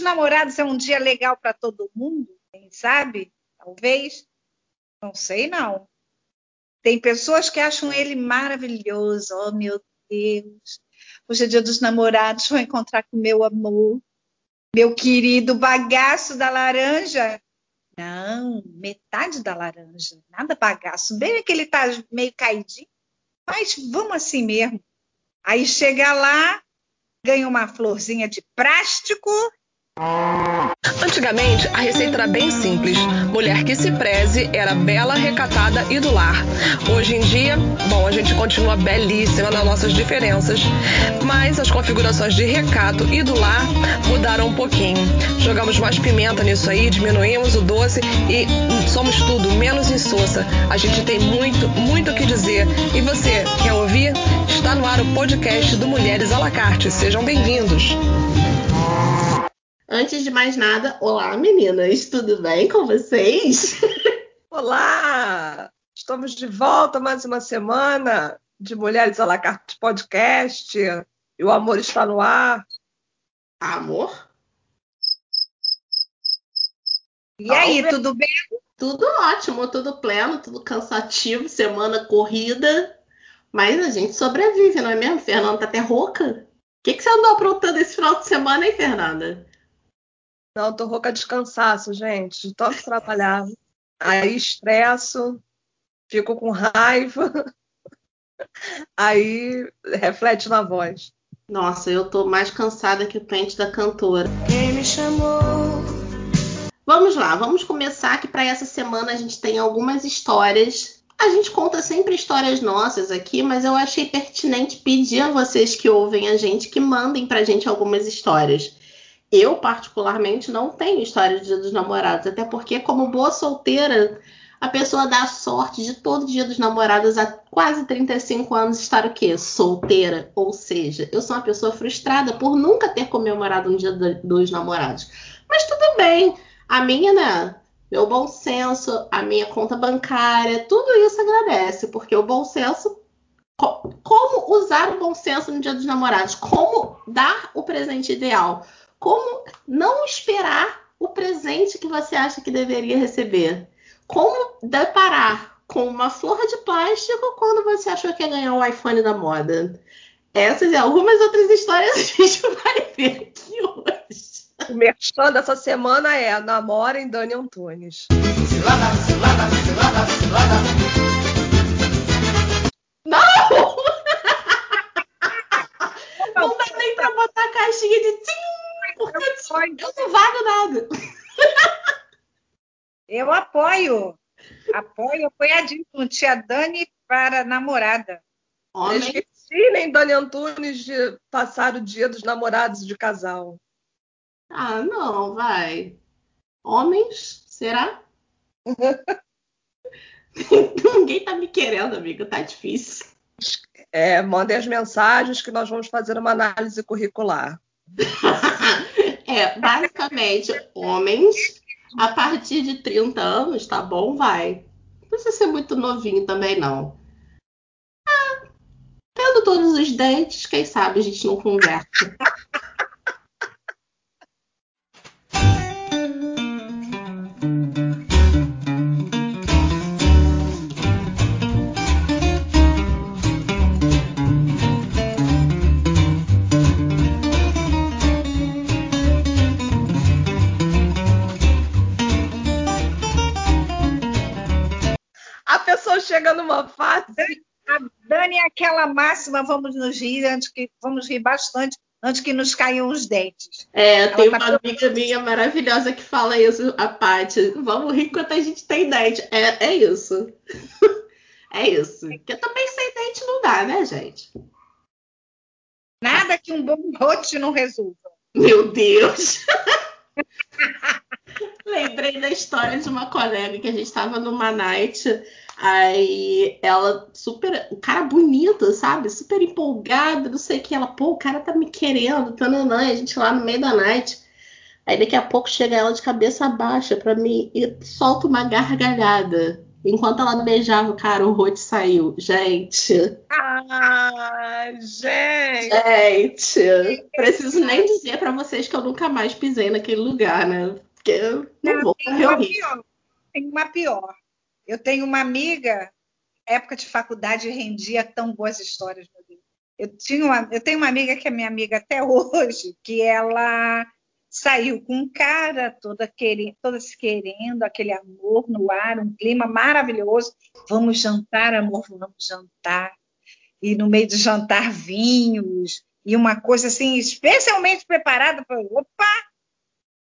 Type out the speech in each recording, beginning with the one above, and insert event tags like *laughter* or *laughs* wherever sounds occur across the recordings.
dos Namorados é um dia legal para todo mundo? Quem sabe? Talvez. Não sei, não. Tem pessoas que acham ele maravilhoso. Oh, meu Deus. Hoje é dia dos namorados, vou encontrar com meu amor. Meu querido bagaço da laranja. Não, metade da laranja. Nada bagaço. Bem que ele tá meio caidinho. Mas vamos assim mesmo. Aí chega lá, ganha uma florzinha de plástico Antigamente, a receita era bem simples. Mulher que se preze era bela, recatada e do lar. Hoje em dia, bom, a gente continua belíssima nas nossas diferenças, mas as configurações de recato e do lar mudaram um pouquinho. Jogamos mais pimenta nisso aí, diminuímos o doce e somos tudo menos insossa. A gente tem muito, muito o que dizer. E você, quer ouvir? Está no ar o podcast do Mulheres à la carte. Sejam bem-vindos. Antes de mais nada, olá meninas, tudo bem com vocês? *laughs* Olá! Estamos de volta mais uma semana de Mulheres à la carte podcast. E o amor está no ar. Amor? E aí, tudo bem? Tudo ótimo, tudo pleno, tudo cansativo, semana corrida. Mas a gente sobrevive, não é mesmo? Fernanda tá até rouca. O que, que você andou aprontando esse final de semana, hein, Fernanda? Não, tô rouca de cansaço, gente. De tanto trabalhar. Aí estresso, fico com raiva. *laughs* Aí reflete na voz. Nossa, eu tô mais cansada que o pente da cantora. Quem me chamou? Vamos lá, vamos começar que para essa semana a gente tem algumas histórias. A gente conta sempre histórias nossas aqui, mas eu achei pertinente pedir a vocês que ouvem a gente que mandem pra gente algumas histórias. Eu, particularmente, não tenho história de Dia dos Namorados, até porque, como boa solteira, a pessoa dá sorte de todo Dia dos Namorados há quase 35 anos estar o quê? Solteira. Ou seja, eu sou uma pessoa frustrada por nunca ter comemorado um Dia dos Namorados. Mas tudo bem. A minha, né? Meu bom senso, a minha conta bancária, tudo isso agradece, porque o bom senso como usar o bom senso no Dia dos Namorados? Como dar o presente ideal? Como não esperar o presente que você acha que deveria receber? Como deparar com uma flor de plástico quando você achou que ia ganhar o iPhone da moda? Essas e algumas outras histórias a gente *laughs* vai ver aqui hoje. O merchan dessa semana é Namora em Dani Antunes. Cilada, cilada, cilada, cilada. Porque eu não valho nada. Eu apoio. Apoio, apoiadíssimo. Tia Dani para namorada. Homem. nem Dani Antunes de passar o dia dos namorados de casal. Ah, não, vai. Homens, será? *laughs* Ninguém tá me querendo, amigo, tá difícil. É, mandem as mensagens que nós vamos fazer uma análise curricular. *laughs* é, basicamente, homens a partir de 30 anos, tá bom? Vai. Não precisa ser muito novinho também, não. Ah, tendo todos os dentes, quem sabe a gente não conversa. Aquela máxima, vamos nos rir antes que vamos rir bastante antes que nos caiam os dentes. É, tem tá uma amiga minha maravilhosa que fala isso, a Paty. Vamos rir enquanto a gente tem dente. É, é isso. *laughs* é isso. Porque também sem dente não dá, né, gente? Nada que um bom rote não resolva. Meu Deus! *laughs* Lembrei da história de uma colega que a gente estava numa night Aí ela super. O cara bonito, sabe? Super empolgado, não sei o que. Ela, pô, o cara tá me querendo, tananã, a gente lá no meio da night. Aí daqui a pouco chega ela de cabeça baixa pra mim e solta uma gargalhada. Enquanto ela beijava o cara, o Rote saiu. Gente. Ah, gente. Gente. Preciso nem dizer para vocês que eu nunca mais pisei naquele lugar, né? Porque eu não, não vou correr o risco. Tem uma pior. Eu tenho uma amiga, época de faculdade, rendia tão boas histórias, meu Deus. Eu, tinha uma, eu tenho uma amiga que é minha amiga até *laughs* hoje, que ela saiu com um cara toda, querendo, toda se querendo, aquele amor no ar, um clima maravilhoso. Vamos jantar, amor, vamos jantar. E no meio do jantar, vinhos, e uma coisa assim, especialmente preparada para. Opa!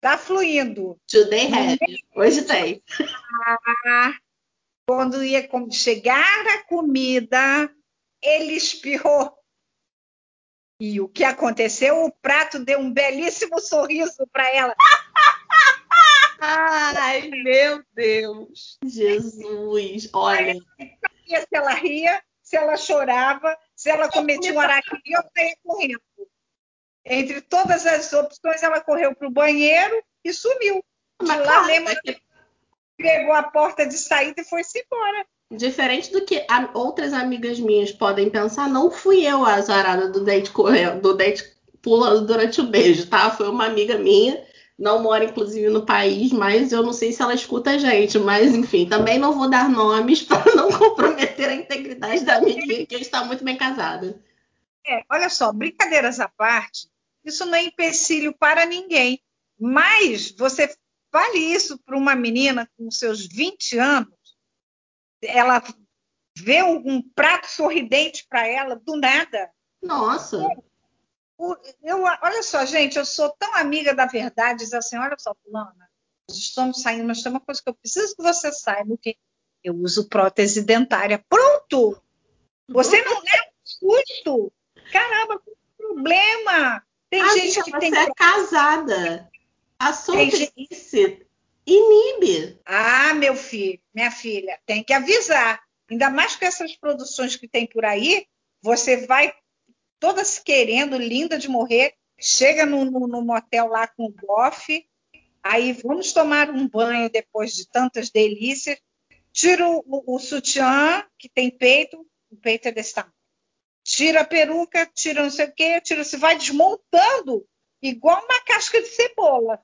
Tá fluindo. Today have. Hoje tem. Quando ia chegar a comida, ele espirrou e o que aconteceu? O prato deu um belíssimo sorriso para ela. Ai, meu Deus! Jesus, olha. sabia se ela ria, se ela chorava, se ela cometia um araquiri, eu saía correndo. Entre todas as opções, ela correu para o banheiro e sumiu. De Mas, lá, lembra, que... pegou a porta de saída e foi-se embora. Diferente do que outras amigas minhas podem pensar, não fui eu a azarada do date correndo, do date pulando durante o beijo, tá? Foi uma amiga minha, não mora inclusive no país, mas eu não sei se ela escuta a gente, mas enfim, também não vou dar nomes *laughs* para não comprometer a integridade da amiguinha que está muito bem casada. É, olha só, brincadeiras à parte, isso não é empecilho para ninguém, mas você fale isso para uma menina com seus 20 anos, ela vê um prato sorridente para ela do nada. Nossa. Eu, eu, olha só, gente, eu sou tão amiga da verdade, diz assim, olha só, fulana, nós estamos saindo, mas tem uma coisa que eu preciso que você saiba, que eu uso prótese dentária. Pronto! Você não é um susto! Caramba, que problema! Tem ah, gente que você tem... é casada. A solteirice inibe. Ah, meu filho, minha filha, tem que avisar. Ainda mais com essas produções que tem por aí, você vai toda se querendo, linda de morrer, chega no, no, no motel lá com o bofe, aí vamos tomar um banho depois de tantas delícias, tira o, o, o sutiã, que tem peito, o peito é desse tamanho. Tira a peruca, tira não sei o quê, tira, se vai desmontando, igual uma casca de cebola.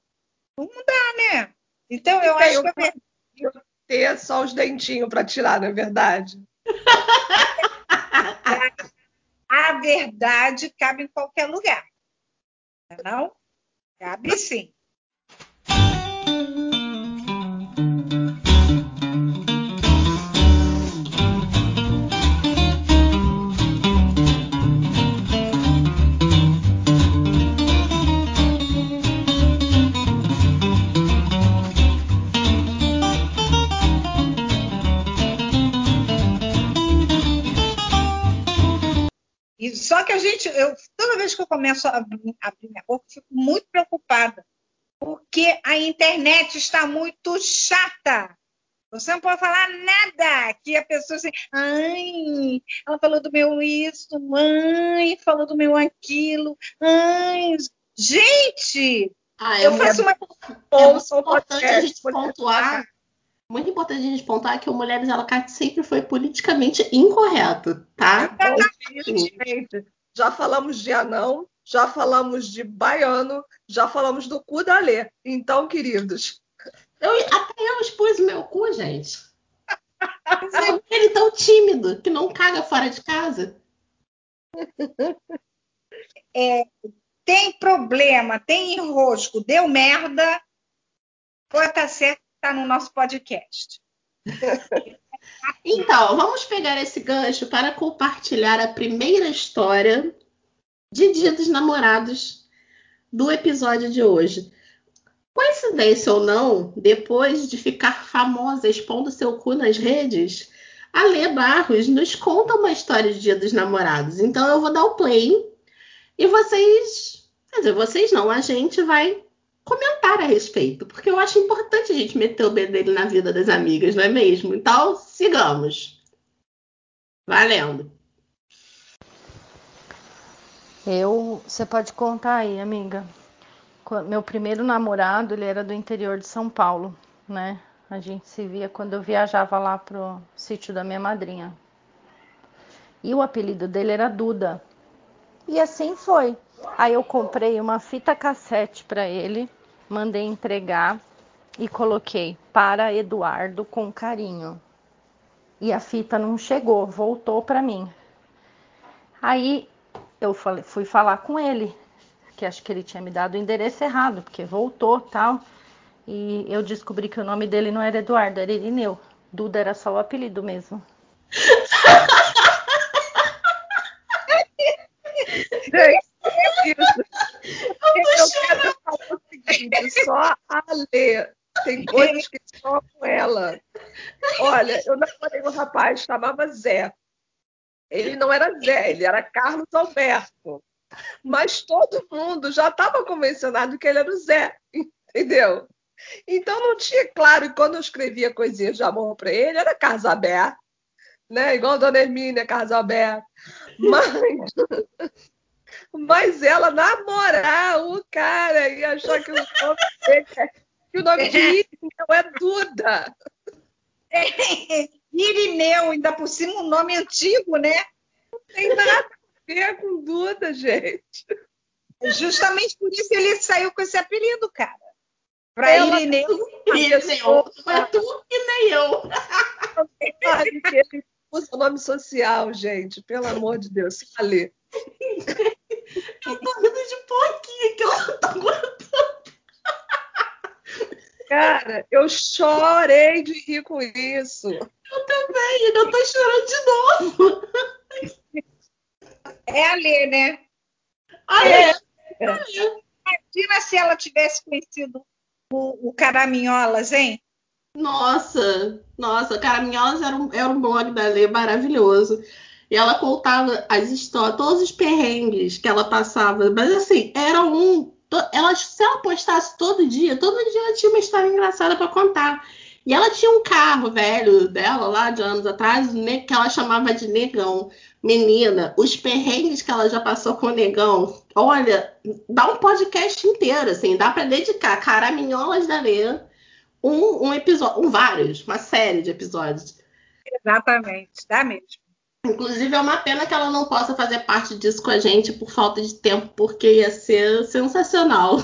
Não dá, né? Então, eu acho que é eu ter só os dentinhos para tirar, não é verdade? *laughs* A verdade cabe em qualquer lugar. Não? Cabe sim. E só que a gente, eu, toda vez que eu começo a abrir, minha boca, eu fico muito preocupada, porque a internet está muito chata. Você não pode falar nada que a pessoa assim, ai, ela falou do meu isso, ai, falou do meu aquilo, ai, gente, ah, eu, eu faço uma é muito importante a gente pontuar muito importante a gente pontuar que o Mulheres à la carte sempre foi politicamente incorreto, tá? É, já falamos de anão, já falamos de baiano, já falamos do cu da Lê. Então, queridos. Eu, até eu expus meu cu, gente. ele tão tímido que não caga fora de casa. *laughs* É, tem problema, tem enrosco, deu merda, pode estar certo está no nosso podcast. *laughs* então, vamos pegar esse gancho para compartilhar a primeira história de Dia dos Namorados do episódio de hoje. Coincidência ou não, depois de ficar famosa expondo seu cu nas redes, a Lê Barros nos conta uma história de Dia dos Namorados. Então eu vou dar o play e vocês, quer dizer, vocês não, a gente vai comentar a respeito, porque eu acho importante a gente meter o bedelho na vida das amigas, não é mesmo? Então, sigamos. Valendo. Eu, você pode contar aí, amiga. Meu primeiro namorado, ele era do interior de São Paulo, né? A gente se via quando eu viajava lá pro sítio da minha madrinha. E o apelido dele era Duda. E assim foi. Aí eu comprei uma fita cassete para ele, mandei entregar e coloquei para Eduardo com carinho. E a fita não chegou, voltou para mim. Aí eu falei, fui falar com ele, que acho que ele tinha me dado o endereço errado, porque voltou tal. E eu descobri que o nome dele não era Eduardo, era Irineu. Duda era só o apelido mesmo. *laughs* Eu quero falar o seguinte, só tem coisas que só com ela. Olha, eu namorei um rapaz, chamava Zé. Ele não era Zé, ele era Carlos Alberto. Mas todo mundo já estava convencionado que ele era o Zé, entendeu? Então não tinha claro, e quando eu escrevia coisinhas de amor para ele, era Carlos Alberto, né? Igual a Dona Hermínia, Carlos Alberto. Mas, *laughs* mas ela namorar o cara e achar que o é, que o nome de *laughs* Irineu é Duda. É, *laughs* Irineu, ainda por cima um nome antigo, né? Não tem nada a ver com Duda, gente. Justamente por isso ele saiu com esse apelido, cara. Para Irineu. Irineu. Não é tu e nem eu. *laughs* Ele usa o nome social, gente. Pelo amor de Deus. Fale. Eu tô rindo de pouquinho que eu não tô aguentando. Cara, eu chorei de rir com isso. Eu também, ainda tô chorando de novo. É a Lê, né? Olha, É. é. Imagina se ela tivesse conhecido o, o Caraminholas, hein? Nossa, nossa, Caraminholas era um, era um blog da Lê maravilhoso. E ela contava as histórias, todos os perrengues que ela passava. Mas assim, era um. Ela, se ela postasse todo dia, todo dia ela tinha uma história engraçada para contar. E ela tinha um carro velho dela lá de anos atrás, né, que ela chamava de negão. Menina, os perrengues que ela já passou com o negão, olha, dá um podcast inteiro, assim, dá para dedicar Caraminholas da Lê um, um episódio, um vários, uma série de episódios. Exatamente, dá mesmo. Inclusive, é uma pena que ela não possa fazer parte disso com a gente por falta de tempo, porque ia ser sensacional.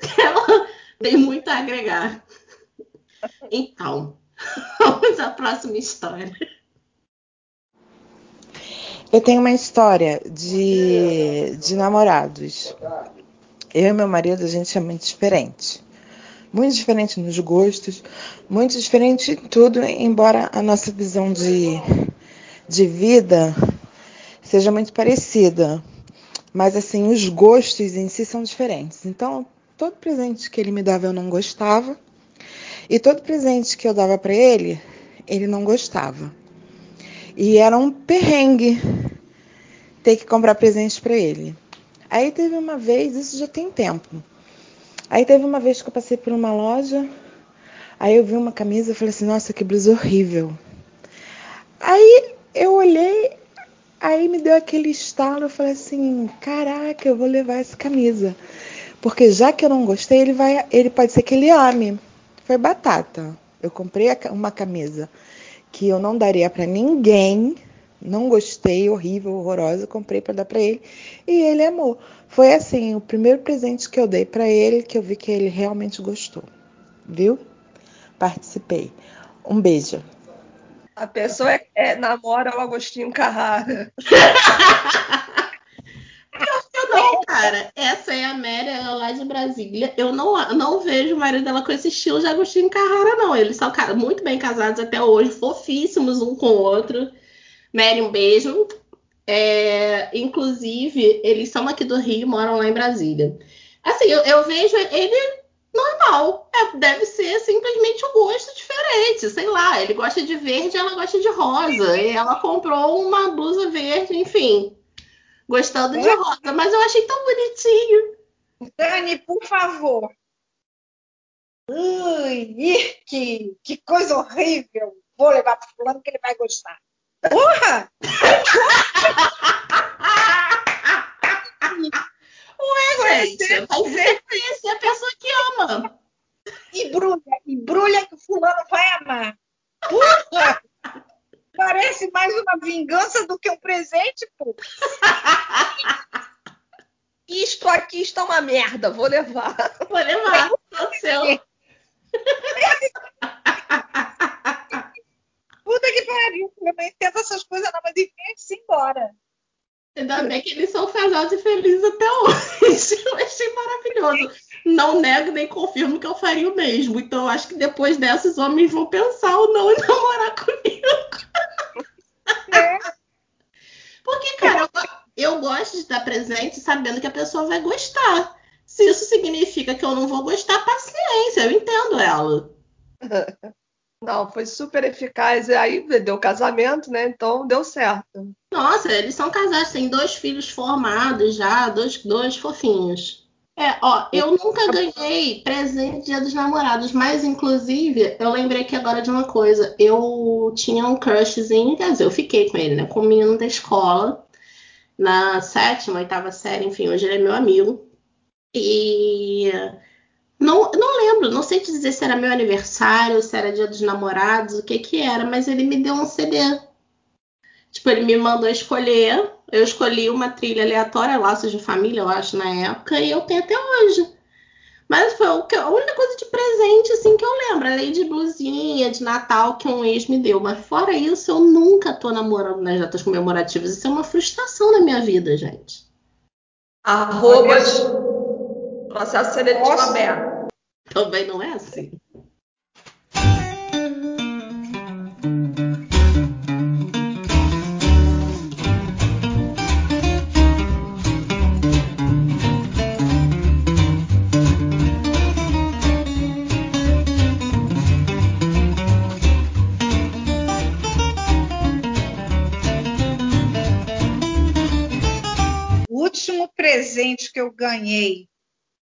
*laughs* Ela tem muito a agregar. Então, *laughs* vamos à próxima história. Eu tenho uma história de, de namorados. Eu e meu marido, a gente é muito diferente. Muito diferente nos gostos, muito diferente em tudo, embora a nossa visão de, de vida seja muito parecida. Mas assim, os gostos em si são diferentes. Então, todo presente que ele me dava eu não gostava. E todo presente que eu dava para ele, ele não gostava. E era um perrengue ter que comprar presente para ele. Aí teve uma vez, isso já tem tempo. Aí teve uma vez que eu passei por uma loja, aí eu vi uma camisa e falei assim, nossa, que blusa horrível. Aí eu olhei, aí me deu aquele estalo, eu falei assim, caraca, eu vou levar essa camisa. Porque já que eu não gostei, ele vai, ele pode ser que ele ame. Foi batata. Eu comprei uma camisa que eu não daria para ninguém. Não gostei, horrível, horrorosa, comprei para dar para ele e ele amou. Foi assim, o primeiro presente que eu dei para ele que eu vi que ele realmente gostou. Viu? Participei. Um beijo. A pessoa é, é, namora o Agostinho Carrara. Eu não, cara. Essa é a Mary, ela é lá de Brasília. Eu não, não vejo o marido dela com esse estilo de Agostinho Carrara, não. Eles são muito bem casados até hoje, fofíssimos um com o outro. Mary, um beijo. É, inclusive, eles são aqui do Rio, moram lá em Brasília. Assim, eu, eu vejo ele normal. É, deve ser simplesmente um gosto diferente. Sei lá, ele gosta de verde, ela gosta de rosa. E ela comprou uma blusa verde, enfim. Gostando de rosa. Mas eu achei tão bonitinho. Dani, por favor. Ui, que, que coisa horrível. Vou levar para fulano que ele vai gostar. Porra! *laughs* Ué, gente, vai ser conhecer a pessoa que ama. E embrulha, embrulha que o fulano vai amar. Puta! *laughs* Parece mais uma vingança do que um presente, pô. *laughs* Isto aqui está uma merda, vou levar. Vou levar. Seu. *laughs* Puta que pariu, eu não entendo essas coisas, não, mas enfim, se embora. Ainda bem que eles são casados e felizes até hoje. *laughs* Eu achei maravilhoso. Não nego nem confirmo que eu faria o mesmo. Então, acho que depois dessas, os homens vão pensar ou não em namorar *laughs* comigo. É. Porque, cara, eu, eu gosto de estar presente sabendo que a pessoa vai gostar. Se isso significa que eu não vou gostar, paciência, eu entendo ela. *laughs* Não, foi super eficaz. Aí deu casamento, né? Então deu certo. Nossa, eles são casados, têm dois filhos formados já, dois, dois fofinhos. É, ó, eu nunca ganhei presente dia dos namorados, mas inclusive eu lembrei que agora de uma coisa. Eu tinha um crushzinho, quer dizer, eu fiquei com ele, né? Com o menino da escola, na sétima, oitava série, enfim, hoje ele é meu amigo. E não, não lembro, não sei te dizer se era meu aniversário, se era dia dos namorados, o que que era, mas ele me deu um CD. Tipo, ele me mandou escolher, eu escolhi uma trilha aleatória, Laços de Família, eu acho, na época, e eu tenho até hoje. Mas foi a única coisa de presente, assim, que eu lembro, além de blusinha, de Natal, que um ex me deu. Mas fora isso, eu nunca tô namorando nas datas comemorativas. Isso é uma frustração na minha vida, gente. Arrobas, processo seletivo aberto. Também não é assim. Presente que eu ganhei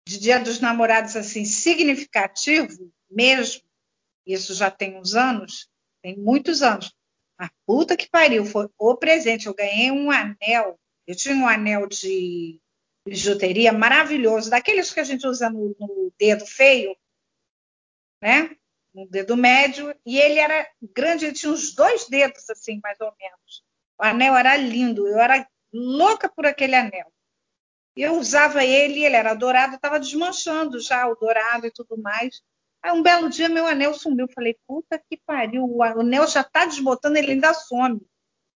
de Dia dos Namorados assim significativo mesmo, isso já tem uns anos, tem muitos anos. A puta que pariu, foi o presente. Eu ganhei um anel. Eu tinha um anel de bijuteria maravilhoso, daqueles que a gente usa no, no dedo feio, né? No dedo médio, e ele era grande, ele tinha uns dois dedos, assim, mais ou menos. O anel era lindo, eu era louca por aquele anel. Eu usava ele, ele era dourado, estava desmanchando já o dourado e tudo mais. Aí um belo dia meu anel sumiu. Falei, puta que pariu, o anel já está desbotando, ele ainda some.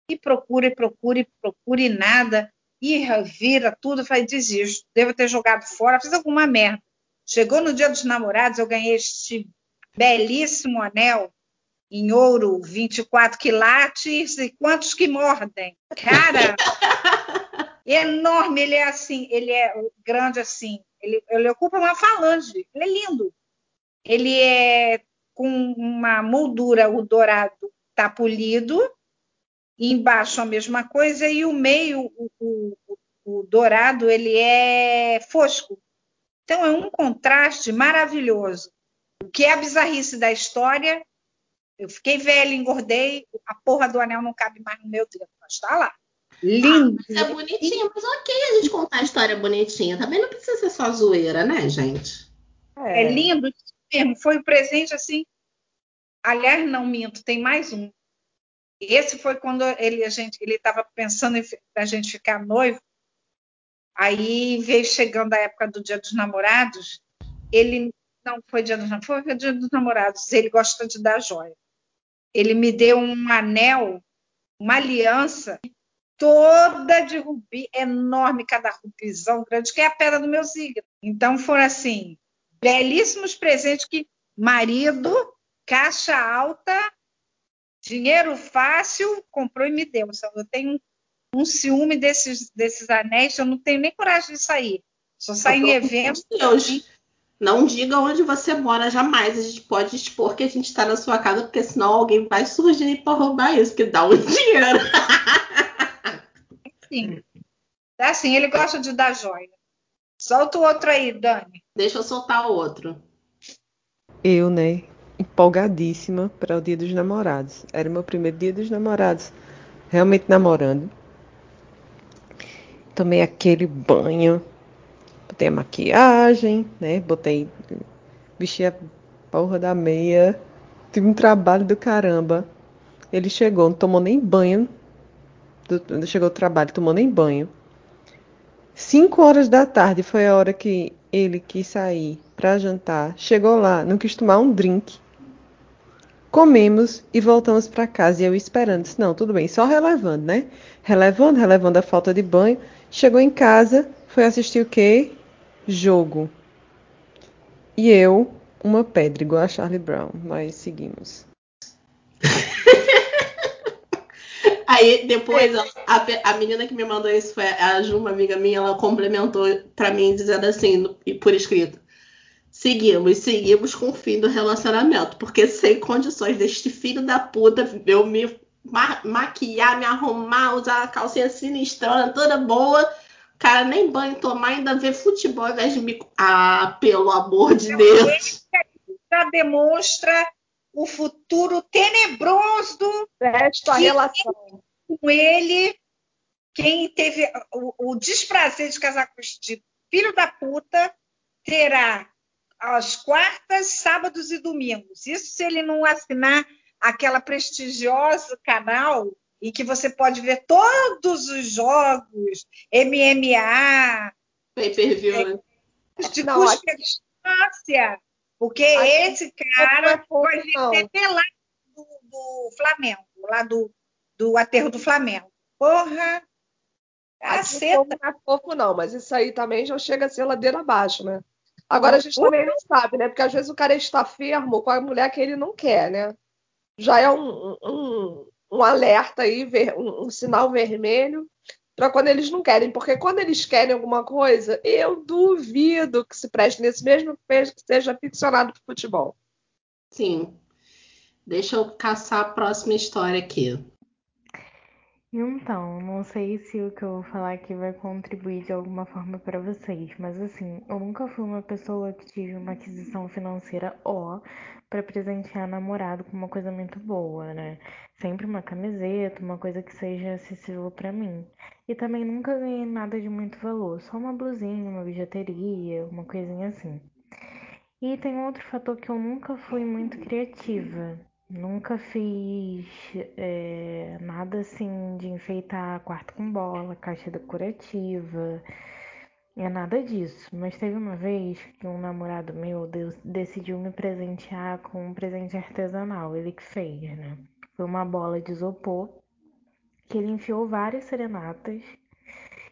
E procura, e procura, e procura, e nada. E vira tudo, falei, desisto. Devo ter jogado fora, fiz alguma merda. Chegou no dia dos namorados, eu ganhei este belíssimo anel em ouro, 24 quilates, e quantos que mordem? Cara, *laughs* enorme, ele é assim, ele é grande assim, ele, ele ocupa uma falange, ele é lindo. Ele é com uma moldura, o dourado está polido, embaixo a mesma coisa, e o meio, o, o, o dourado, ele é fosco. Então é um contraste maravilhoso. O que é a bizarrice da história? Eu fiquei velha, engordei, a porra do anel não cabe mais no meu dedo, mas está lá. Lindo. Ah, é bonitinho, mas ok a gente contar a história bonitinha. Também não precisa ser só zoeira, né, gente? É, é lindo mesmo. Foi um presente assim. Aliás, não minto, tem mais um. Esse foi quando ele a gente ele estava pensando em a gente ficar noivo. Aí veio chegando a época do Dia dos Namorados. Ele não foi Dia dos Namorados, foi Dia dos Namorados. Ele gosta de dar joia. Ele me deu um anel, uma aliança toda de rubi, enorme, cada rubizão grande, que é a pedra do meu signo. Então foram assim, belíssimos presentes que marido, caixa alta, dinheiro fácil, comprou e me deu. Eu tenho um, um ciúme desses, desses anéis, eu não tenho nem coragem de sair. Só saio em eventos. Deus. Não diga onde você mora jamais. A gente pode expor que a gente está na sua casa, porque senão alguém vai surgir para roubar isso, que dá um *laughs* dinheiro. Sim. É assim, ele gosta de dar joia. Solta o outro aí, Dani. Deixa eu soltar o outro. Eu, né? Empolgadíssima para o dia dos namorados. Era o meu primeiro dia dos namorados. Realmente namorando. Tomei aquele banho. Botei a maquiagem, né? Botei. Vesti a Porra da meia. Tive um trabalho do caramba. Ele chegou, não tomou nem banho. Do, chegou do trabalho, tomou nem banho. Cinco horas da tarde foi a hora que ele quis sair para jantar. Chegou lá, não quis tomar um drink. Comemos e voltamos para casa. E eu esperando. Disse, não, tudo bem, só relevando, né? Relevando, relevando a falta de banho. Chegou em casa, foi assistir o quê? Jogo. E eu, uma pedra, igual a Charlie Brown. Mas seguimos. *laughs* Aí depois a, a, menina que me mandou isso foi a Ju, uma amiga minha, ela complementou para mim dizendo assim, por escrito. Seguimos, seguimos com o fim do relacionamento, porque sem condições deste filho da puta eu me ma maquiar, me arrumar, usar a calcinha sinistrona toda boa, cara nem banho tomar, ainda ver futebol ao invés de me. Ah, pelo amor de Deus! Já demonstra o futuro tenebroso desta relação. Com ele, quem teve o, o desprazer de casar com este filho da puta terá às quartas, sábados e domingos. Isso se ele não assinar aquela prestigiosa canal em que você pode ver todos os jogos, MMA, pay-per-view, é, né? de custa distância. Porque esse cara foi revelar do, do Flamengo, lá do, do aterro do Flamengo. Porra! Caceta! Não é fofo, não, mas isso aí também já chega a ser ladeira abaixo, né? Agora a gente também não sabe, né? Porque às vezes o cara está firmo com a mulher que ele não quer, né? Já é um, um, um alerta aí, um, um sinal vermelho para quando eles não querem, porque quando eles querem alguma coisa, eu duvido que se preste nesse mesmo peso que seja ficcionado por futebol. Sim. Deixa eu caçar a próxima história aqui. Então, não sei se o que eu vou falar aqui vai contribuir de alguma forma para vocês, mas assim, eu nunca fui uma pessoa que tive uma aquisição financeira ó para presentear namorado com uma coisa muito boa, né? Sempre uma camiseta, uma coisa que seja acessível para mim. E também nunca ganhei nada de muito valor, só uma blusinha, uma bijuteria, uma coisinha assim. E tem outro fator que eu nunca fui muito criativa. Nunca fiz é, nada assim de enfeitar quarto com bola, caixa decorativa, é nada disso. Mas teve uma vez que um namorado meu Deus, decidiu me presentear com um presente artesanal, ele que fez, né? Foi uma bola de isopor que ele enfiou várias serenatas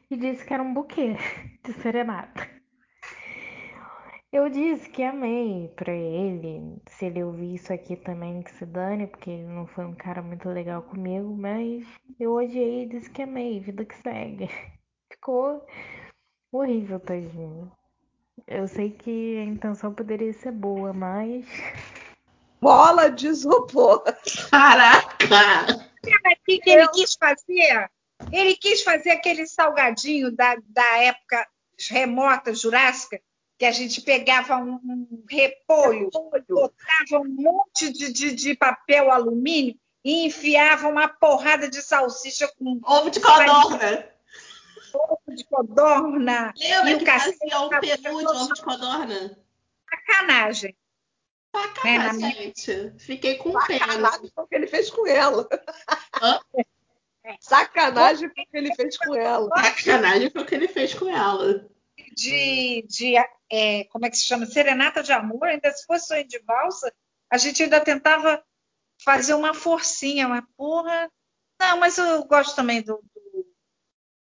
e disse que era um buquê *laughs* de serenata. Eu disse que amei pra ele. Se ele ouvir isso aqui também, que se dane, porque ele não foi um cara muito legal comigo, mas eu odiei e disse que amei, vida que segue. *laughs* Ficou horrível, tadinho. Eu sei que a intenção poderia ser boa, mas. Bola de isopor! *laughs* Caraca! O que, que ele quis fazer? Ele quis fazer aquele salgadinho da, da época remota, jurássica, que a gente pegava um, um repolho, botava um monte de, de, de, papel alumínio e enfiava uma porrada de salsicha com ovo de codorna. Ovo de codorna. Lembra e o que fazia um peru de ovo de codorna? Sacanagem. Sacanagem, é, gente. Fiquei com pena. Sacanagem o que ele fez com ela. Hã? Sacanagem foi o que ele fez com ela. Sacanagem foi o que ele fez com ela de, de é, como é que se chama? Serenata de amor, ainda se fosse sonho de valsa, a gente ainda tentava fazer uma forcinha, uma porra. Não, mas eu gosto também do, do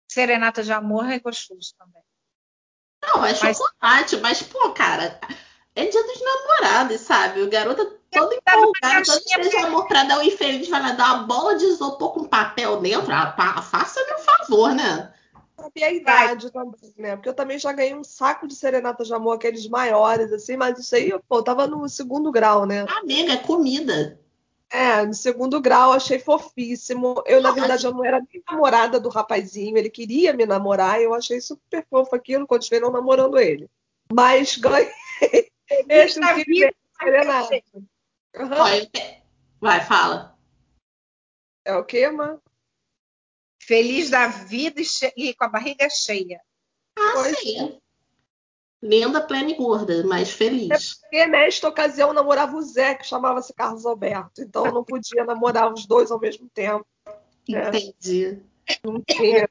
Serenata de Amor, é gostoso também. Não, é chocolate, mas, pô, cara, é dia dos namorados, sabe? O garoto tá todo empolgado, todo cheio de amor pra dar um infeliz, vai lá dar uma bola de isopor com papel dentro. Ah, faça-me um favor, né? Sabia a idade também, né? Porque eu também já ganhei um saco de serenata de amor, aqueles maiores, assim, mas isso aí, pô, tava no segundo grau, né? Amiga, é comida. É, no segundo grau, achei fofíssimo. Eu, na verdade, eu não era nem namorada do rapazinho, ele queria me namorar, e eu achei super fofo aquilo, continuei não namorando ele. Mas *laughs* ganhei esse que serenata. Uhum. Vai, fala. É o quê, mano? Feliz da vida e, e com a barriga cheia. Ah, sim. Linda, plena e gorda, mas feliz. É porque nesta ocasião eu namorava o Zé, que chamava-se Carlos Alberto. Então eu não podia namorar os dois ao mesmo tempo. Entendi. É.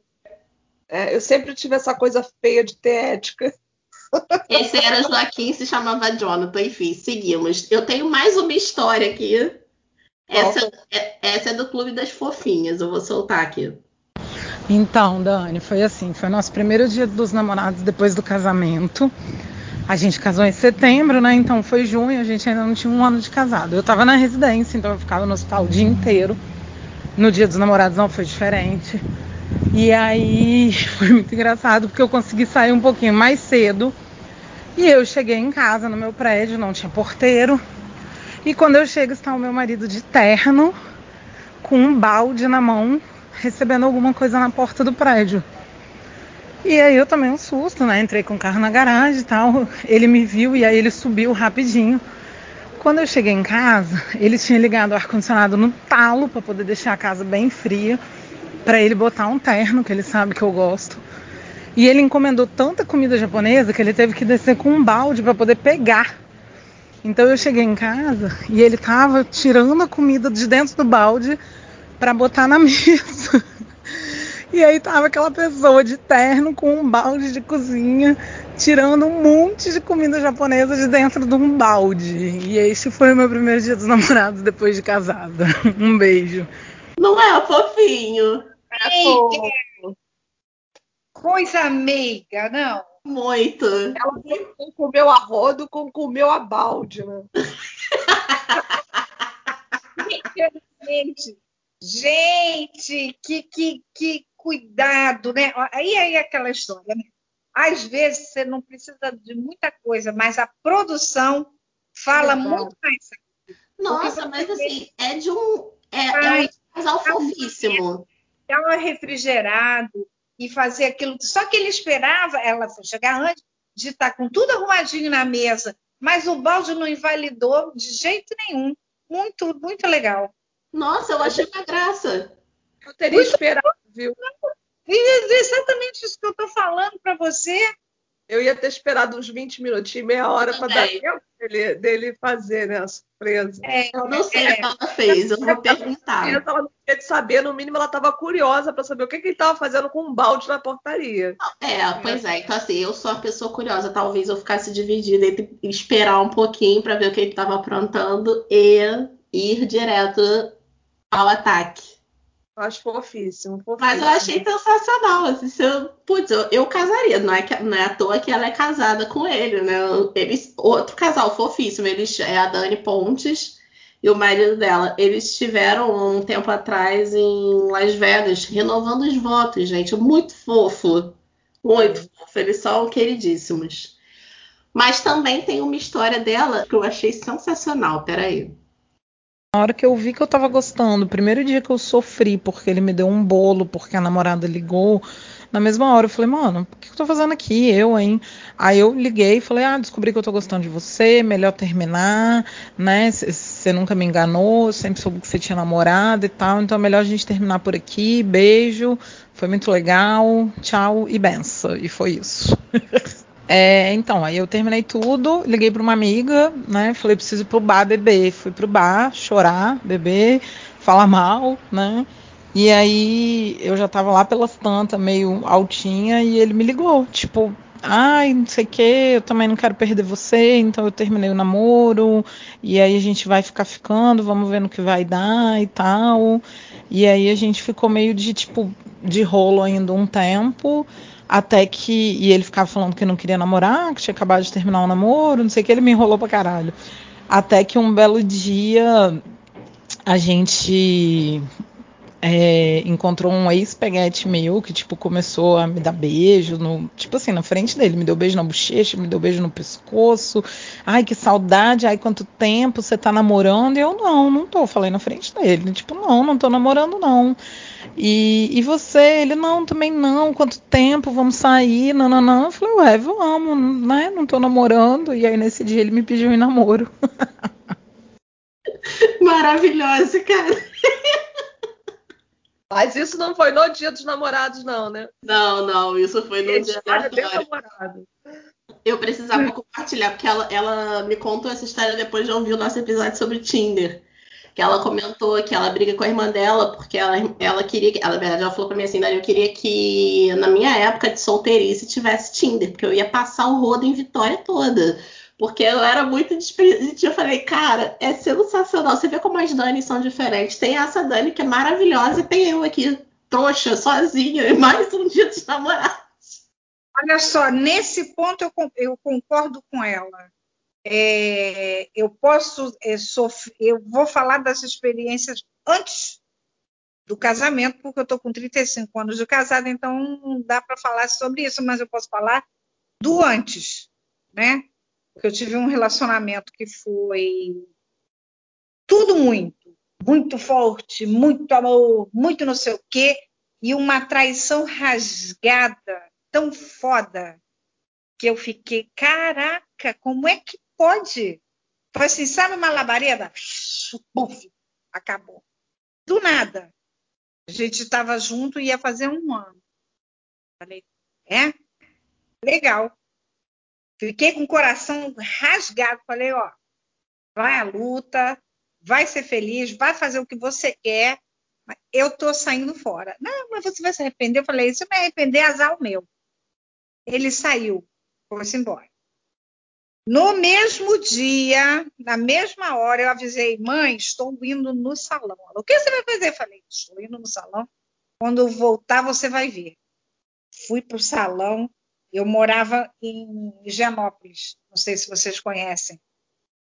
É, eu sempre tive essa coisa feia de ter ética. Esse era Joaquim, se chamava Jonathan, enfim, seguimos. Eu tenho mais uma história aqui. Essa, é, essa é do Clube das Fofinhas, eu vou soltar aqui. Então, Dani, foi assim, foi nosso primeiro dia dos namorados depois do casamento. A gente casou em setembro, né? Então foi junho, a gente ainda não tinha um ano de casado. Eu tava na residência, então eu ficava no hospital o dia inteiro. No dia dos namorados não foi diferente. E aí *laughs* foi muito engraçado porque eu consegui sair um pouquinho mais cedo. E eu cheguei em casa no meu prédio, não tinha porteiro. E quando eu chego, está o meu marido de terno, com um balde na mão, recebendo alguma coisa na porta do prédio. E aí eu também um susto, né? Entrei com o carro na garagem e tal. Ele me viu e aí ele subiu rapidinho. Quando eu cheguei em casa, ele tinha ligado o ar-condicionado no talo para poder deixar a casa bem fria, para ele botar um terno, que ele sabe que eu gosto. E ele encomendou tanta comida japonesa que ele teve que descer com um balde para poder pegar. Então eu cheguei em casa e ele tava tirando a comida de dentro do balde para botar na *laughs* mesa. E aí tava aquela pessoa de terno com um balde de cozinha, tirando um monte de comida japonesa de dentro de um balde. E esse foi o meu primeiro dia dos namorados depois de casada. *laughs* Um beijo. Não é fofinho? É fofo. Coisa meiga, não? Muito. Ela comeu a rodo com comeu a balde, né? *laughs* Gente, gente, que, que, que cuidado, né? Aí aí é aquela história, né? Às vezes você não precisa de muita coisa, mas a produção fala Exato. muito mais. Nossa, mas assim, é de um. É, é um casal fofíssimo. Estava refrigerado e fazer aquilo. Só que ele esperava, ela foi chegar antes de estar com tudo arrumadinho na mesa, mas o balde não invalidou de jeito nenhum. Muito, muito legal. Nossa, eu achei uma graça. Eu teria esperado, viu? E é exatamente isso que eu estou falando para você. Eu ia ter esperado uns 20 minutinhos, meia hora, para dar tempo dele, dele fazer né, a surpresa. É, Eu não sei é, o que ela fez, eu vou perguntar. Ela não queria de saber, no mínimo ela estava curiosa para saber o que, que ele estava fazendo com um balde na portaria. É, pois é. Então, assim, eu sou uma pessoa curiosa. Talvez eu ficasse dividida entre esperar um pouquinho para ver o que ele estava aprontando e ir direto ao ataque. Eu acho fofíssimo, fofíssimo. Mas eu achei sensacional. Assim, se eu, putz, eu, eu casaria. Não é, que, não é à toa que ela é casada com ele, né? Eles, outro casal fofíssimo. Eles, é a Dani Pontes e o marido dela. Eles estiveram um tempo atrás em Las Vegas renovando os votos, gente. Muito fofo. Muito fofo. Eles são queridíssimos. Mas também tem uma história dela que eu achei sensacional. Peraí. Na hora que eu vi que eu tava gostando, o primeiro dia que eu sofri porque ele me deu um bolo, porque a namorada ligou, na mesma hora eu falei, mano, o que eu tô fazendo aqui? Eu, hein? Aí eu liguei e falei, ah, descobri que eu tô gostando de você, melhor terminar, né? Você nunca me enganou, sempre soube que você tinha namorado e tal, então é melhor a gente terminar por aqui. Beijo, foi muito legal, tchau e benção. E foi isso. *laughs* É, então, aí eu terminei tudo, liguei para uma amiga, né? Falei, preciso ir pro bar beber. Fui pro bar, chorar, beber, falar mal, né? E aí eu já tava lá pelas tantas, meio altinha, e ele me ligou, tipo, ai, não sei o que, eu também não quero perder você, então eu terminei o namoro, e aí a gente vai ficar ficando, vamos ver no que vai dar e tal. E aí a gente ficou meio de, tipo, de rolo ainda um tempo. Até que. E ele ficava falando que não queria namorar, que tinha acabado de terminar o namoro, não sei o que, ele me enrolou pra caralho. Até que um belo dia a gente é, encontrou um ex-peguete meu que, tipo, começou a me dar beijo, no, tipo assim, na frente dele. Me deu beijo na bochecha, me deu beijo no pescoço. Ai, que saudade, ai, quanto tempo você tá namorando? E eu, não, não tô. Falei na frente dele. Tipo, não, não tô namorando, não. E, e você? Ele, não, também não. Quanto tempo? Vamos sair? Não, não, não. Eu falei, ué, vamos, né? Não tô namorando. E aí, nesse dia, ele me pediu em namoro. *laughs* Maravilhosa, cara. *laughs* Mas isso não foi no dia dos namorados, não, né? Não, não, isso foi no dia era bem aleatório. namorado. eu precisava compartilhar, porque ela, ela me contou essa história depois de ouvir o nosso episódio sobre Tinder. Que ela comentou que ela briga com a irmã dela, porque ela, ela queria que. Ela, na verdade, ela falou pra mim assim, eu queria que na minha época de solteirice tivesse Tinder, porque eu ia passar o rodo em Vitória toda. Porque eu era muito desprezível. Eu falei, cara, é sensacional. Você vê como as Dani são diferentes. Tem essa Dani que é maravilhosa e tem eu aqui, trouxa, sozinha, e mais um dia de namorados. Olha só, nesse ponto eu, eu concordo com ela. É, eu posso é, eu vou falar das experiências antes do casamento, porque eu estou com 35 anos de casada, então não dá para falar sobre isso, mas eu posso falar do antes, né? Porque eu tive um relacionamento que foi tudo muito, muito forte, muito amor, muito não sei o quê, e uma traição rasgada, tão foda, que eu fiquei, caraca, como é que pode. Foi assim, sabe uma labareda? Puf, acabou. Do nada. A gente estava junto e ia fazer um ano. Falei, é? Legal. Fiquei com o coração rasgado. Falei, ó, vai à luta, vai ser feliz, vai fazer o que você quer. Eu tô saindo fora. Não, mas você vai se arrepender. Eu falei, se eu me arrepender, azar o meu. Ele saiu, foi-se embora. No mesmo dia, na mesma hora, eu avisei, mãe, estou indo no salão. Ela, o que você vai fazer? Eu falei, estou indo no salão. Quando eu voltar, você vai ver. Fui para o salão. Eu morava em Higienópolis, não sei se vocês conhecem.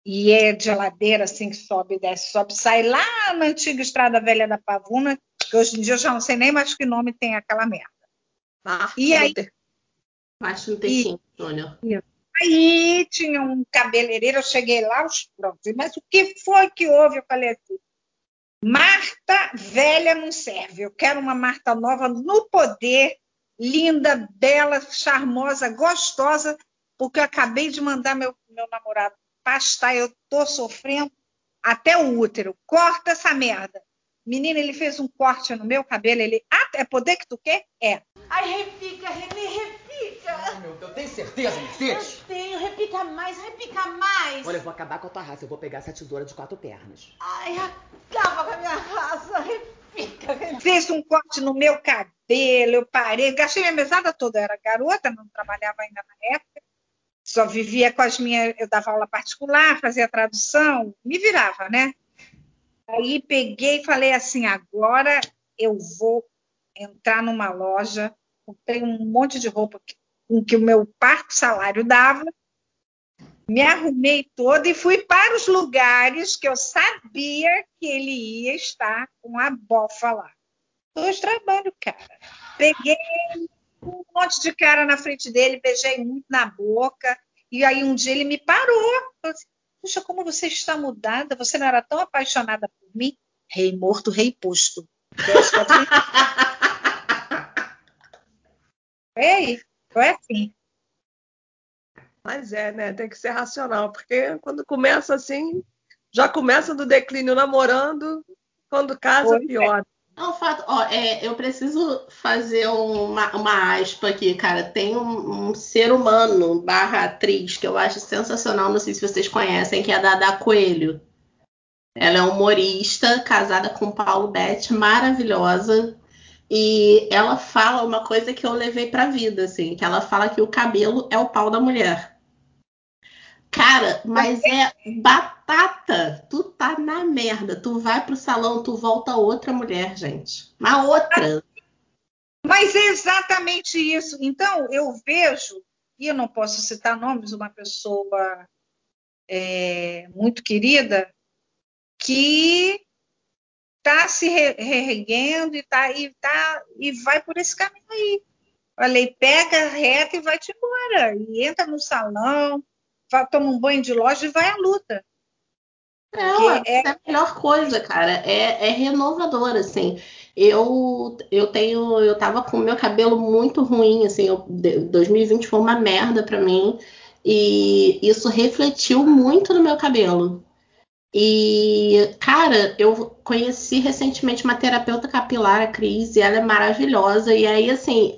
E é de ladeira, assim, que sobe e desce, sobe, sai lá na antiga Estrada Velha da Pavuna, que hoje em dia eu já não sei nem mais que nome tem aquela merda. Ah, e aí... Que não tem sim, Júnior. Aí tinha um cabeleireiro, eu cheguei lá, os prontos. Mas o que foi que houve? Eu falei assim: Marta velha não serve. Eu quero uma Marta nova no poder, linda, bela, charmosa, gostosa, porque eu acabei de mandar meu, meu namorado pastar, eu tô sofrendo até o útero. Corta essa merda. Menina, ele fez um corte no meu cabelo. Ele, ah, é poder que tu quer? É. Ai, repica, Renê, repica. Ai, meu Deus, tem certeza, Mercedes? Eu tenho, repica mais, repica mais. Olha, eu vou acabar com a tua raça. Eu vou pegar essa tesoura de quatro pernas. Ai, acaba com a minha raça, repica. *laughs* Fez um corte no meu cabelo, eu parei, gastei minha mesada toda. Eu era garota, não trabalhava ainda na época. Só vivia com as minhas. Eu dava aula particular, fazia tradução, me virava, né? Aí peguei e falei assim: agora eu vou entrar numa loja, comprei um monte de roupa com que o meu parto salário dava, me arrumei toda e fui para os lugares que eu sabia que ele ia estar com a bofa lá. Dois trabalho, cara. Peguei um monte de cara na frente dele, beijei muito na boca, e aí um dia ele me parou. Falei assim, Puxa, como você está mudada, você não era tão apaixonada por mim? Rei morto, rei posto. *laughs* Aí, foi assim. Mas é, né? Tem que ser racional, porque quando começa assim, já começa do declínio namorando, quando casa, Pois é. pior. Não, fato, ó, é, eu preciso fazer uma, uma aspa aqui, cara. Tem um, um ser humano barra atriz que eu acho sensacional, não sei se vocês conhecem, que é a Dada Coelho. Ela é humorista, casada com Paulo Betti, maravilhosa. E ela fala uma coisa que eu levei pra vida, assim, que ela fala que o cabelo é o pau da mulher. Cara, mas é batata. Tu tá na merda. Tu vai pro salão, tu volta outra mulher, gente. Uma outra. Mas é exatamente isso. Então, eu vejo, e eu não posso citar nomes, uma pessoa é, muito querida, que está se re- reerguendo e, tá, e, tá, e vai por esse caminho aí. Falei, pega reta e vai-te embora. E entra no salão, vai, toma um banho de loja e vai à luta. Não, Porque é a melhor coisa, cara. É, é renovador, assim. Eu, eu tenho, eu tava com o meu cabelo muito ruim, assim. eu- de- 2020 foi uma merda pra mim e isso refletiu muito no meu cabelo. E, cara, eu conheci recentemente uma terapeuta capilar, a Cris, e ela é maravilhosa. E aí, assim,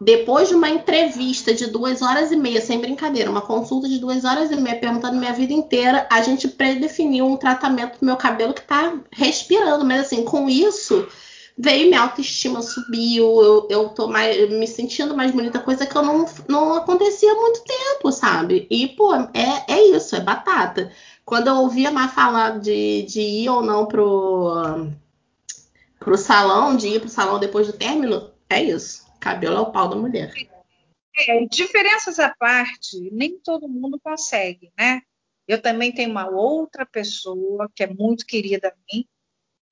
depois de uma entrevista de duas horas e meia, sem brincadeira, uma consulta de duas horas e meia, perguntando minha vida inteira, a gente predefiniu um tratamento pro meu cabelo que tá respirando. Mas assim, com isso, veio minha autoestima subiu, eu, eu tô mais, me sentindo mais bonita, coisa que eu não, não acontecia há muito tempo, sabe? E, pô, é, é isso, é batata. Quando eu ouvia mais falar de, de ir ou não pro, pro salão, de ir pro salão depois do término, é isso. Cabelo é o pau da mulher. É, diferenças à parte, nem todo mundo consegue, né? Eu também tenho uma outra pessoa que é muito querida a mim,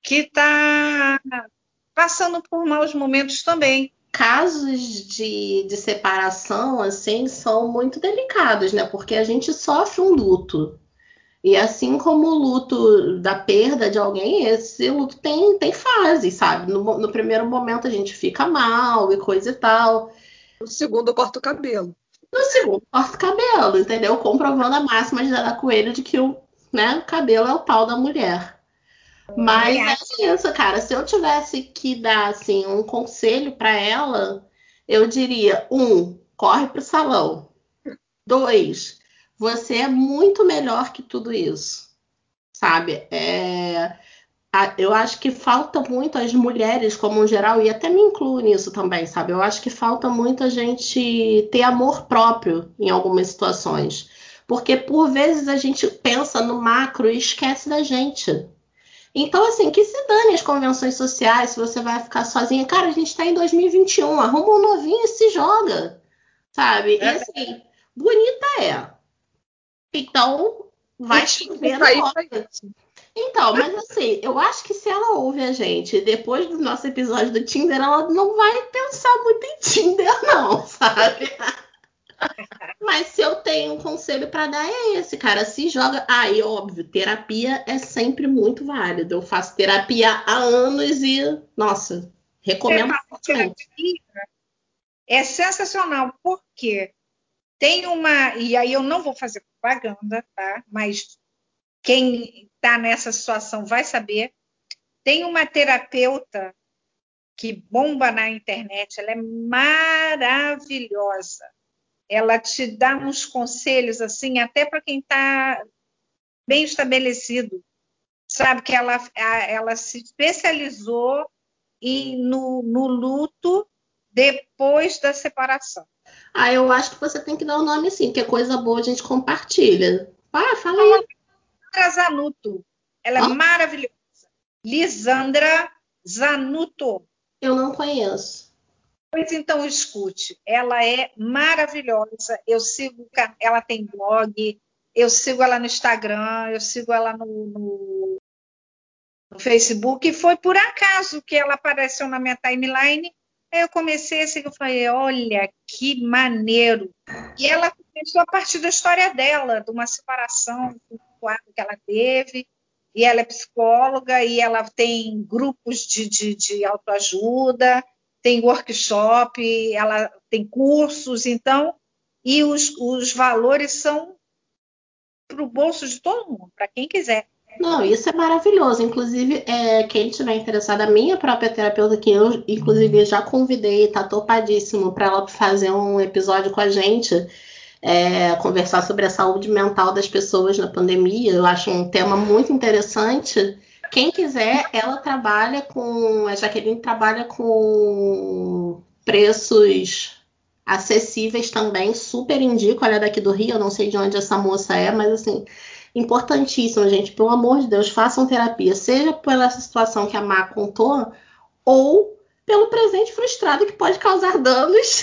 que está passando por maus momentos também. Casos de, de separação, assim, são muito delicados, né? Porque a gente sofre um luto. E assim como o luto da perda de alguém, esse luto tem, tem fase, sabe? No, no primeiro momento a gente fica mal e coisa e tal. No segundo, corta o cabelo. No segundo, corta o cabelo, entendeu? Comprovando a máxima de Dada Coelho de que o, né, o cabelo é o pau da mulher. Mas é isso, cara. Se eu tivesse que dar assim um conselho para ela, eu diria: um, corre pro salão. Dois, você é muito melhor que tudo isso, sabe? É, eu acho que falta muito as mulheres, como um geral, e até me incluo nisso também, sabe? Eu acho que falta muito a gente ter amor próprio em algumas situações. Porque por vezes a gente pensa no macro e esquece da gente. Então, assim, que se dane as convenções sociais, se você vai ficar sozinha. Cara, a gente tá em 2021, arruma um novinho e se joga, sabe? É. E assim, bonita é. Então, vai chover. Então, mas assim, eu acho que se ela ouve a gente depois do nosso episódio do Tinder, ela não vai pensar muito em Tinder, *laughs* não, sabe? Mas se eu tenho um conselho para dar é esse, cara. Se joga. Aí, ah, óbvio, terapia é sempre muito válido. Eu faço terapia há anos e, nossa, recomendo. Terapia é sensacional, porque tem uma. E aí eu não vou fazer propaganda, tá? Mas quem está nessa situação vai saber. Tem uma terapeuta que bomba na internet, ela é maravilhosa ela te dá uns conselhos assim, até para quem está bem estabelecido, sabe que ela, ela se especializou em, no, no luto depois da separação. Ah, eu acho que você tem que dar o um nome sim, que é coisa boa a gente compartilha. Ah, fala aí. Lisandra Zanuto. Ela oh? é maravilhosa. Lisandra Zanuto. Eu não conheço. Pois então escute, ela é maravilhosa. Eu sigo, ela tem blog, eu sigo ela no Instagram, eu sigo ela no, no, no Facebook. E foi por acaso que ela apareceu na minha timeline. Aí eu comecei a seguir, eu falei, olha que maneiro. E ela começou a partir da história dela, de uma separação que ela teve. E ela é psicóloga e ela tem grupos de, de, de autoajuda tem workshop, ela tem cursos, então, e os, os valores são para o bolso de todo mundo, para quem quiser. Não, isso é maravilhoso. Inclusive, é, quem estiver interessado, a minha própria terapeuta, que eu, inclusive, já convidei, tá topadíssimo para ela fazer um episódio com a gente, é, conversar sobre a saúde mental das pessoas na pandemia. Eu acho um tema muito interessante. Quem quiser, ela trabalha com. A Jaqueline trabalha com preços acessíveis também. Super indico. Ela é daqui do Rio, eu não sei de onde essa moça é, mas assim, importantíssimo, gente. Pelo amor de Deus, façam terapia, seja pela situação que a Má contou, ou pelo presente frustrado que pode causar danos.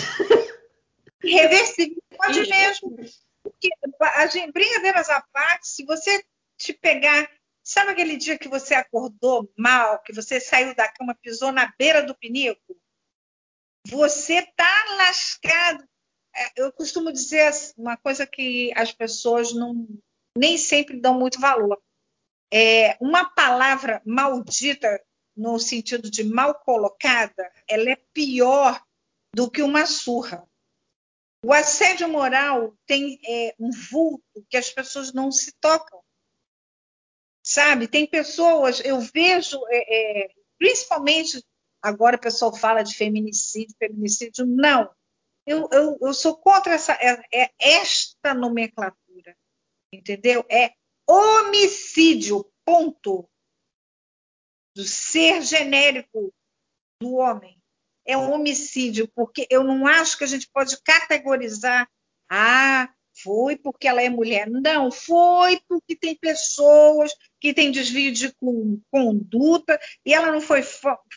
*laughs* Irreversível, pode mesmo. Porque, a gente, brincadeiras à parte, se você te pegar Sabe aquele dia que você acordou mal, que você saiu da cama, pisou na beira do pinico? Você tá lascado. É, eu costumo dizer uma coisa que as pessoas não nem sempre dão muito valor. É, uma palavra maldita no sentido de mal colocada, ela é pior do que uma surra. O assédio moral tem é, um vulto que as pessoas não se tocam. Sabe? Tem pessoas, eu vejo, é, é, principalmente agora o pessoal fala de feminicídio, feminicídio, não. Eu, eu, eu sou contra essa, é, é esta nomenclatura, entendeu? É homicídio, ponto. Do ser genérico do homem. É um homicídio, porque eu não acho que a gente pode categorizar. Ah, foi porque ela é mulher. Não, foi porque tem pessoas que têm desvio de conduta e ela não foi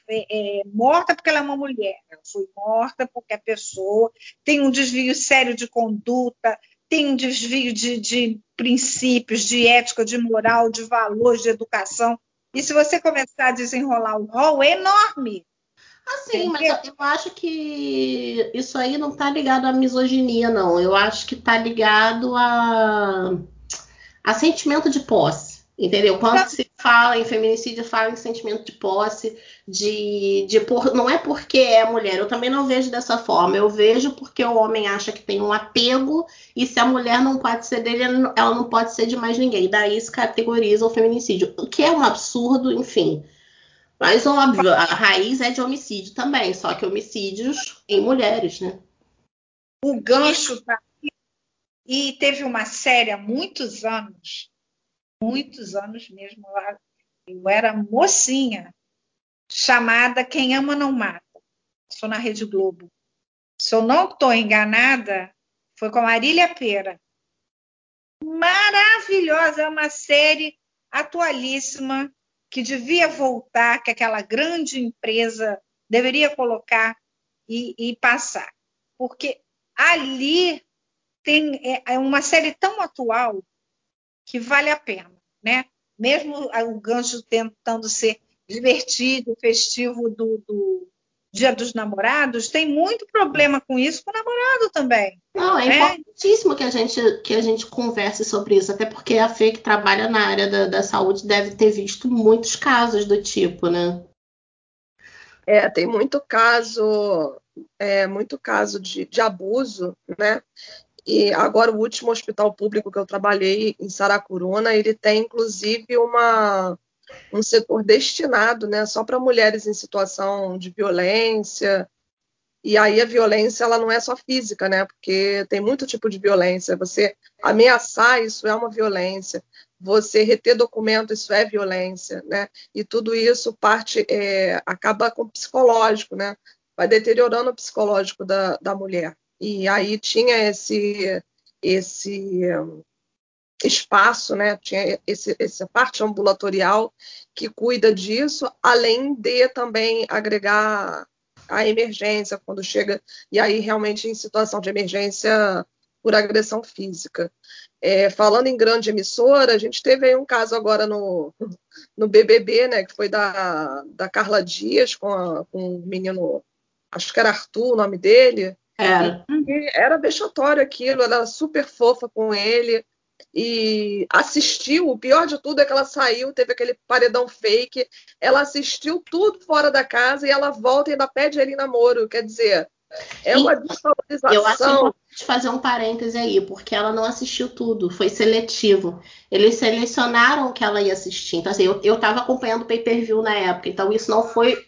é, é, morta porque ela é uma mulher. Ela foi morta porque a pessoa tem um desvio sério de conduta, tem um desvio de, de princípios, de ética, de moral, de valores, de educação. E se você começar a desenrolar o rol, é enorme. Assim, mas eu, acho que isso aí não está ligado à misoginia, não. Eu acho que está ligado a, a sentimento de posse. Entendeu? Quando se fala em feminicídio, fala em sentimento de posse, de, de por, não é porque é mulher. Eu também não vejo dessa forma. Eu vejo porque o homem acha que tem um apego e se a mulher não pode ser dele, ela não pode ser de mais ninguém. Daí se categoriza o feminicídio, o que é um absurdo, enfim. Mas óbvio, a raiz é de homicídio também, só que homicídios em mulheres, né? O gancho tá. E teve uma série há muitos anos, muitos anos mesmo, eu era mocinha, chamada Quem Ama Não Mata. Sou na Rede Globo. Se eu não estou enganada, foi com Marília Pera. Maravilhosa, é uma série atualíssima que devia voltar, que aquela grande empresa deveria colocar e, e passar. Porque ali tem é, é, uma série tão atual que vale a pena, né? Mesmo o gancho tentando ser divertido, festivo do, do Dia dos Namorados, tem muito problema com isso com o namorado também. Não, é, é, importantíssimo que a, gente, que a gente converse sobre isso, até porque a Fê que trabalha na área da, da saúde deve ter visto muitos casos do tipo, né? É, tem muito caso, é, muito caso de, de abuso, né? E agora o último hospital público que eu trabalhei em Saracuruna, ele tem inclusive uma um setor destinado né, só para mulheres em situação de violência. E aí a violência ela não é só física, né? Porque tem muito tipo de violência. Você ameaçar isso é uma violência. Você reter documento isso é violência, né? E tudo isso parte é, acaba com o psicológico, né? Vai deteriorando o psicológico da, da mulher. E aí tinha esse esse espaço, né? Tinha esse, essa parte ambulatorial que cuida disso, além de também agregar a emergência quando chega e aí realmente em situação de emergência por agressão física. É, falando em grande emissora, a gente teve aí um caso agora no, no BBB, né, que foi da, da Carla Dias com, a, com um menino, acho que era Arthur o nome dele. Era. E era vexatório aquilo, ela era super fofa com ele, e assistiu. O pior de tudo é que ela saiu, teve aquele paredão fake. Ela assistiu tudo fora da casa e ela volta e ainda pede ele em namoro. Quer dizer, é uma desvalorização. Eu acho importante fazer um parêntese aí, porque ela não assistiu tudo, foi seletivo. Eles selecionaram o que ela ia assistir. Então, assim, eu, estava acompanhando o pay per view na época, então isso não foi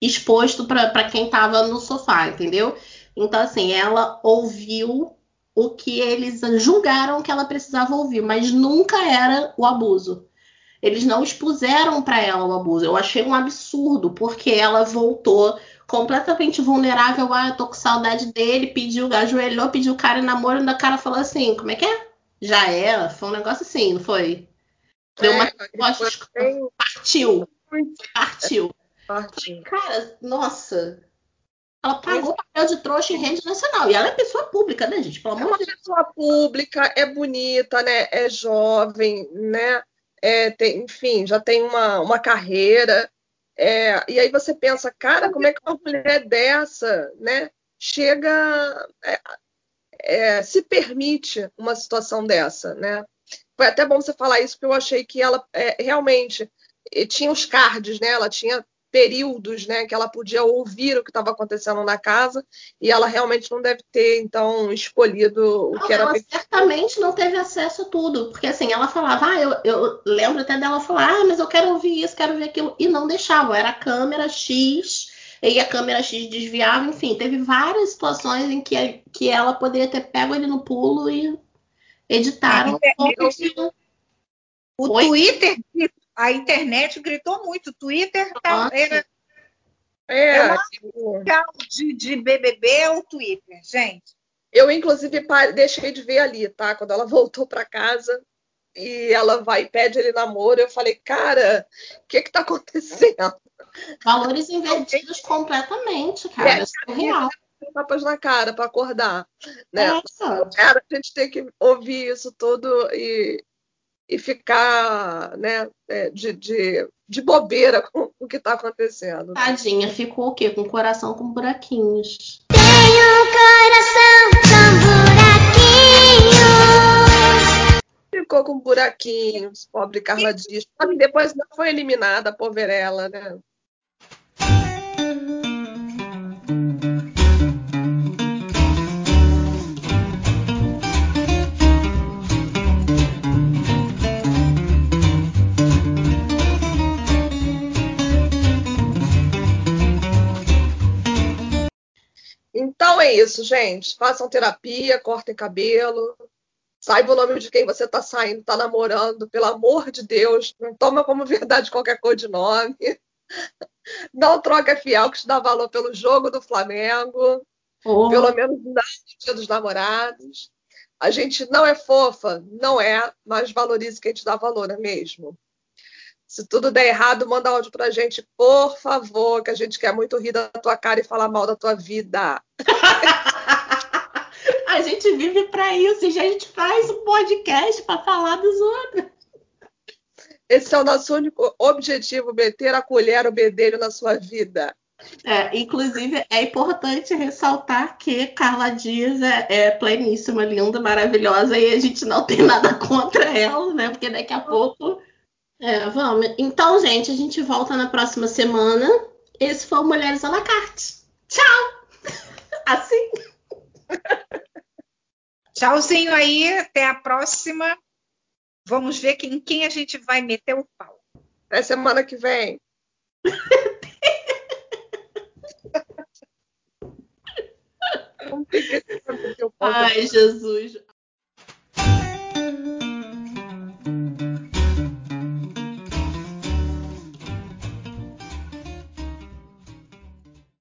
exposto para quem estava no sofá, entendeu? Então, assim, ela ouviu o que eles julgaram que ela precisava ouvir, mas nunca era o abuso. Eles não expuseram para ela o abuso. Eu achei um absurdo, porque ela voltou completamente vulnerável. Ah, eu tô com saudade dele, pediu, ajoelhou, pediu o cara em namoro, e o cara falou assim: como é que é? Já era? Foi um negócio assim, não foi? Deu uma. É, partiu. Partiu. Partiu. Cara, nossa, ela pagou papel de trouxa em rede nacional. E ela é pessoa pública, né, gente? Pelo amor. É pessoa pública, é bonita, né? É jovem, né? É, tem, enfim, já tem uma, uma carreira. É, e aí você pensa, cara, como é que uma mulher dessa, né? Chega, é, é, se permite uma situação dessa, né? Foi até bom você falar isso, porque eu achei que ela é, realmente tinha os cards, né? Ela tinha períodos né, que ela podia ouvir o que estava acontecendo na casa e ela realmente não deve ter então escolhido o não, que era ela certamente não teve acesso a tudo porque assim ela falava ah, eu, eu lembro até dela falar ah mas eu quero ouvir isso quero ver aquilo e não deixava era câmera X e a câmera X desviava, enfim, teve várias situações em que, que ela poderia ter pego ele no pulo e editaram. Ah, o Oi? Twitter, a internet gritou muito. O Twitter tá, era. É, é tipo... de, de BBB é o Twitter, gente. Eu, inclusive, deixei de ver ali, tá? Quando ela *laughs* voltou para casa e ela vai e pede ele namoro, eu falei, cara, o que que tá acontecendo? Valores invertidos completamente, cara. É, é real. Tapas na cara para acordar, né? É, cara, a gente tem que ouvir isso tudo e, e ficar né, é, de, de, de bobeira *laughs* com o que está acontecendo. Tadinha, ficou o quê? Com o coração com buraquinhos. Tenho um coração com buraquinhos. Ficou com buraquinhos, pobre Carla Dias. Depois não foi eliminada, a poverela, né? Então é isso, gente. Façam terapia, cortem cabelo, saiba o nome de quem você está saindo, está namorando, pelo amor de Deus. Não toma como verdade qualquer cor de nome. *laughs* Não troca fiel que te dá valor pelo jogo do Flamengo. Oh. Pelo menos no dia dos namorados. A gente não é fofa, não é, mas valorize quem te dá valor, não é mesmo? Se tudo der errado, manda áudio pra gente, por favor, que a gente quer muito rir da tua cara e falar mal da tua vida. *laughs* a gente vive para isso e a gente faz um podcast para falar dos outros. Esse é o nosso único objetivo, meter a colher, o bedelho na sua vida. É, inclusive, é importante ressaltar que Carla Dias é, é pleníssima, linda, maravilhosa, e a gente não tem nada contra ela, né? Porque daqui a pouco é, vamos. Então, gente, a gente volta na próxima semana. Esse foi o Mulheres à la carte. Tchau! *laughs* Assim. Tchauzinho aí, até a próxima. Vamos ver quem, quem a gente vai meter o pau. Até semana que vem. *laughs* Ai, Jesus.